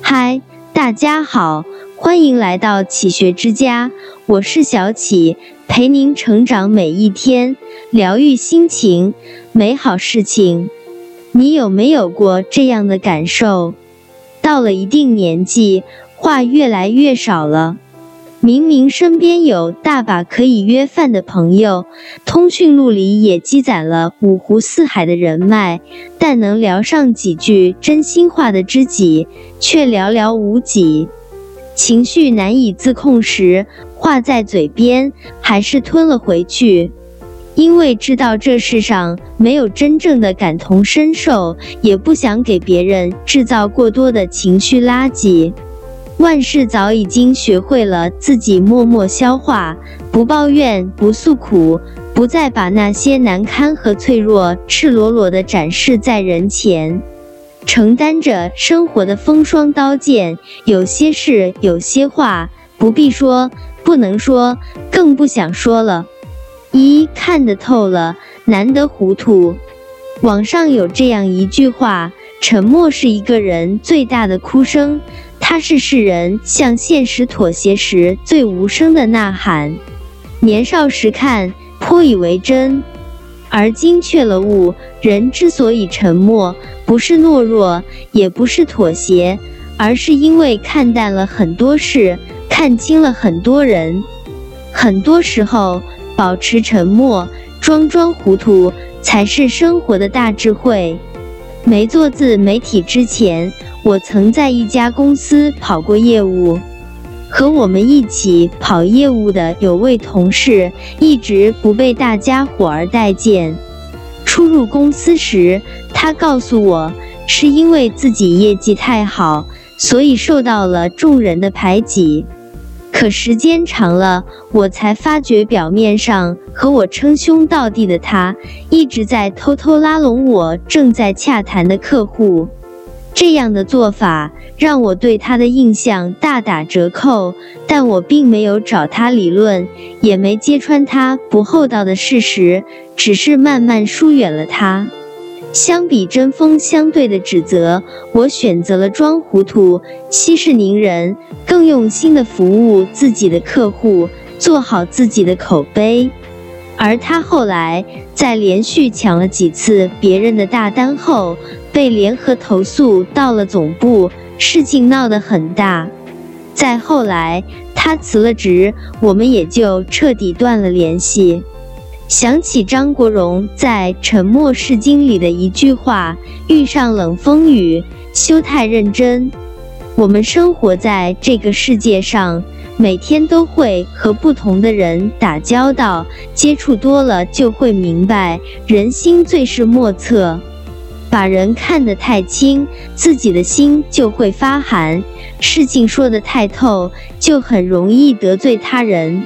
嗨，大家好，欢迎来到启学之家，我是小启，陪您成长每一天，疗愈心情，美好事情。你有没有过这样的感受？到了一定年纪，话越来越少了。明明身边有大把可以约饭的朋友，通讯录里也积攒了五湖四海的人脉，但能聊上几句真心话的知己却寥寥无几。情绪难以自控时，话在嘴边，还是吞了回去，因为知道这世上没有真正的感同身受，也不想给别人制造过多的情绪垃圾。万事早已经学会了自己默默消化，不抱怨，不诉苦，不再把那些难堪和脆弱赤裸裸地展示在人前，承担着生活的风霜刀剑。有些事，有些话，不必说，不能说，更不想说了。一看得透了，难得糊涂。网上有这样一句话：沉默是一个人最大的哭声。它是世人向现实妥协时最无声的呐喊。年少时看颇以为真，而今却了悟。人之所以沉默，不是懦弱，也不是妥协，而是因为看淡了很多事，看清了很多人。很多时候，保持沉默，装装糊涂，才是生活的大智慧。没做自媒体之前。我曾在一家公司跑过业务，和我们一起跑业务的有位同事，一直不被大家伙儿待见。初入公司时，他告诉我，是因为自己业绩太好，所以受到了众人的排挤。可时间长了，我才发觉，表面上和我称兄道弟的他，一直在偷偷拉拢我正在洽谈的客户。这样的做法让我对他的印象大打折扣，但我并没有找他理论，也没揭穿他不厚道的事实，只是慢慢疏远了他。相比针锋相对的指责，我选择了装糊涂、息事宁人，更用心的服务自己的客户，做好自己的口碑。而他后来在连续抢了几次别人的大单后，被联合投诉到了总部，事情闹得很大。再后来，他辞了职，我们也就彻底断了联系。想起张国荣在《沉默是金》里的一句话：“遇上冷风雨，休太认真。”我们生活在这个世界上。每天都会和不同的人打交道，接触多了就会明白，人心最是莫测。把人看得太轻，自己的心就会发寒；事情说得太透，就很容易得罪他人。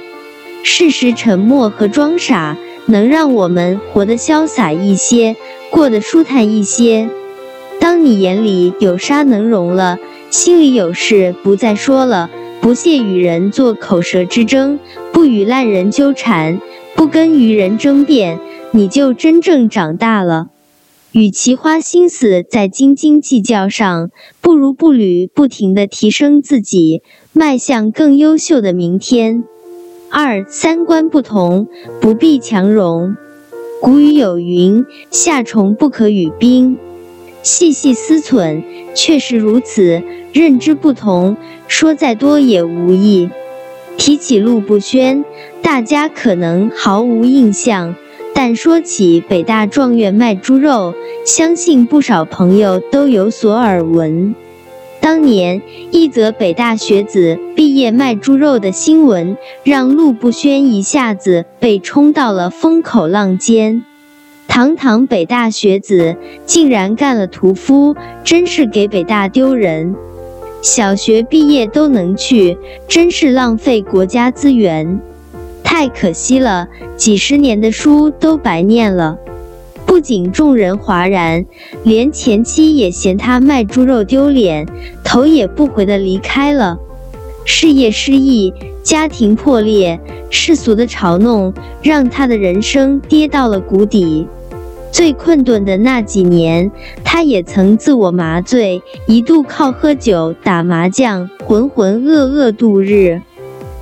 适时沉默和装傻，能让我们活得潇洒一些，过得舒坦一些。当你眼里有沙能容了，心里有事不再说了。不屑与人做口舌之争，不与烂人纠缠，不跟愚人争辩，你就真正长大了。与其花心思在斤斤计较上，不如步履不停地提升自己，迈向更优秀的明天。二三观不同，不必强融。古语有云：“夏虫不可语冰。”细细思忖，确实如此。认知不同，说再多也无益。提起陆步轩，大家可能毫无印象，但说起北大状元卖猪肉，相信不少朋友都有所耳闻。当年一则北大学子毕业卖猪肉的新闻，让陆步轩一下子被冲到了风口浪尖。堂堂北大学子，竟然干了屠夫，真是给北大丢人。小学毕业都能去，真是浪费国家资源，太可惜了，几十年的书都白念了。不仅众人哗然，连前妻也嫌他卖猪肉丢脸，头也不回的离开了。事业失意，家庭破裂，世俗的嘲弄让他的人生跌到了谷底。最困顿的那几年，他也曾自我麻醉，一度靠喝酒、打麻将、浑浑噩噩度日。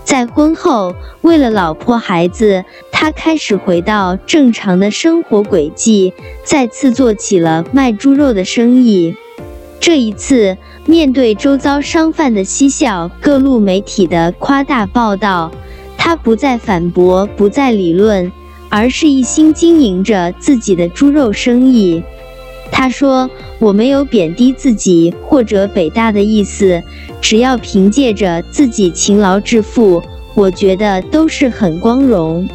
在婚后，为了老婆孩子，他开始回到正常的生活轨迹，再次做起了卖猪肉的生意。这一次，面对周遭商贩的嬉笑，各路媒体的夸大报道，他不再反驳，不再理论。而是一心经营着自己的猪肉生意。他说：“我没有贬低自己或者北大的意思，只要凭借着自己勤劳致富，我觉得都是很光荣。”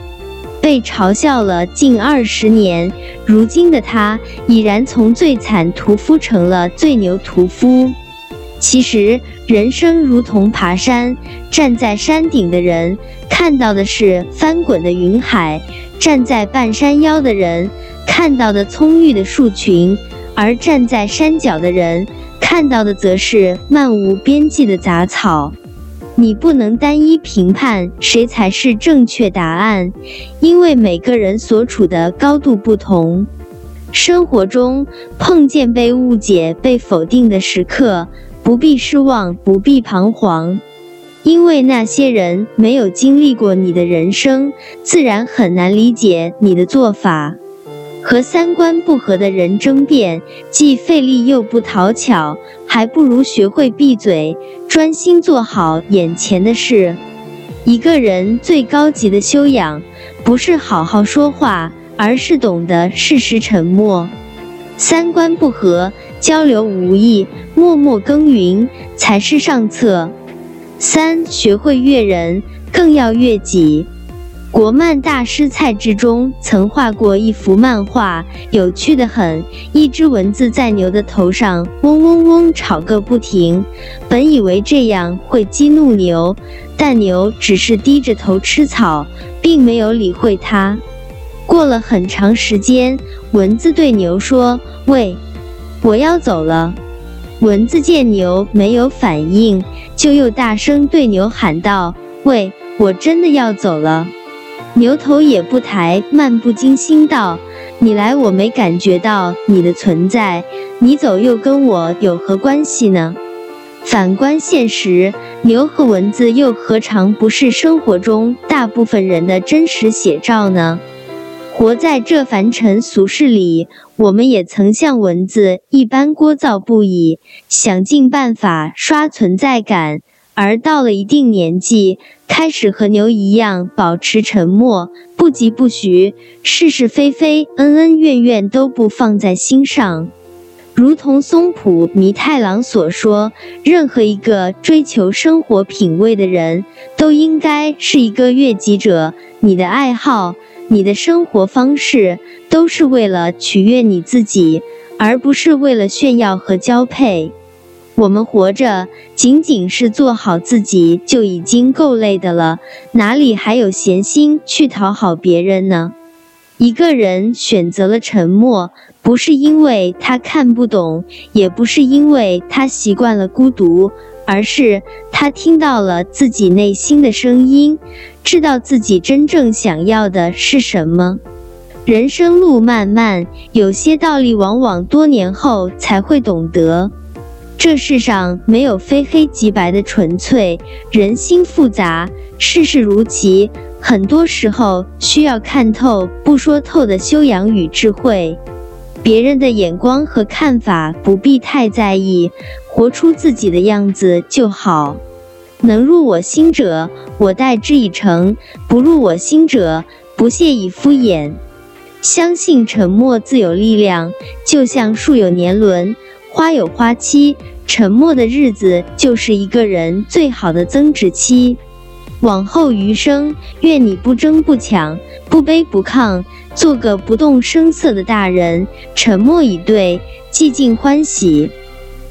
被嘲笑了近二十年，如今的他已然从最惨屠夫成了最牛屠夫。其实，人生如同爬山，站在山顶的人看到的是翻滚的云海。站在半山腰的人看到的葱郁的树群，而站在山脚的人看到的则是漫无边际的杂草。你不能单一评判谁才是正确答案，因为每个人所处的高度不同。生活中碰见被误解、被否定的时刻，不必失望，不必彷徨。因为那些人没有经历过你的人生，自然很难理解你的做法。和三观不合的人争辩，既费力又不讨巧，还不如学会闭嘴，专心做好眼前的事。一个人最高级的修养，不是好好说话，而是懂得适时沉默。三观不合，交流无益，默默耕耘才是上策。三学会悦人，更要悦己。国漫大师蔡志忠曾画过一幅漫画，有趣的很。一只蚊子在牛的头上嗡嗡嗡吵个不停，本以为这样会激怒牛，但牛只是低着头吃草，并没有理会它。过了很长时间，蚊子对牛说：“喂，我要走了。”蚊子见牛没有反应。就又大声对牛喊道：“喂，我真的要走了。”牛头也不抬，漫不经心道：“你来我没感觉到你的存在，你走又跟我有何关系呢？”反观现实，牛和蚊子又何尝不是生活中大部分人的真实写照呢？活在这凡尘俗世里，我们也曾像蚊子一般聒噪不已，想尽办法刷存在感；而到了一定年纪，开始和牛一样保持沉默，不疾不徐，是是非非、恩恩怨怨都不放在心上。如同松浦弥太郎所说：“任何一个追求生活品味的人，都应该是一个悦己者。你的爱好。”你的生活方式都是为了取悦你自己，而不是为了炫耀和交配。我们活着仅仅是做好自己就已经够累的了，哪里还有闲心去讨好别人呢？一个人选择了沉默，不是因为他看不懂，也不是因为他习惯了孤独。而是他听到了自己内心的声音，知道自己真正想要的是什么。人生路漫漫，有些道理往往多年后才会懂得。这世上没有非黑即白的纯粹，人心复杂，世事如棋，很多时候需要看透不说透的修养与智慧。别人的眼光和看法不必太在意。活出自己的样子就好，能入我心者，我待之以诚；不入我心者，不屑以敷衍。相信沉默自有力量，就像树有年轮，花有花期，沉默的日子就是一个人最好的增值期。往后余生，愿你不争不抢，不卑不亢，做个不动声色的大人，沉默以对，寂静欢喜。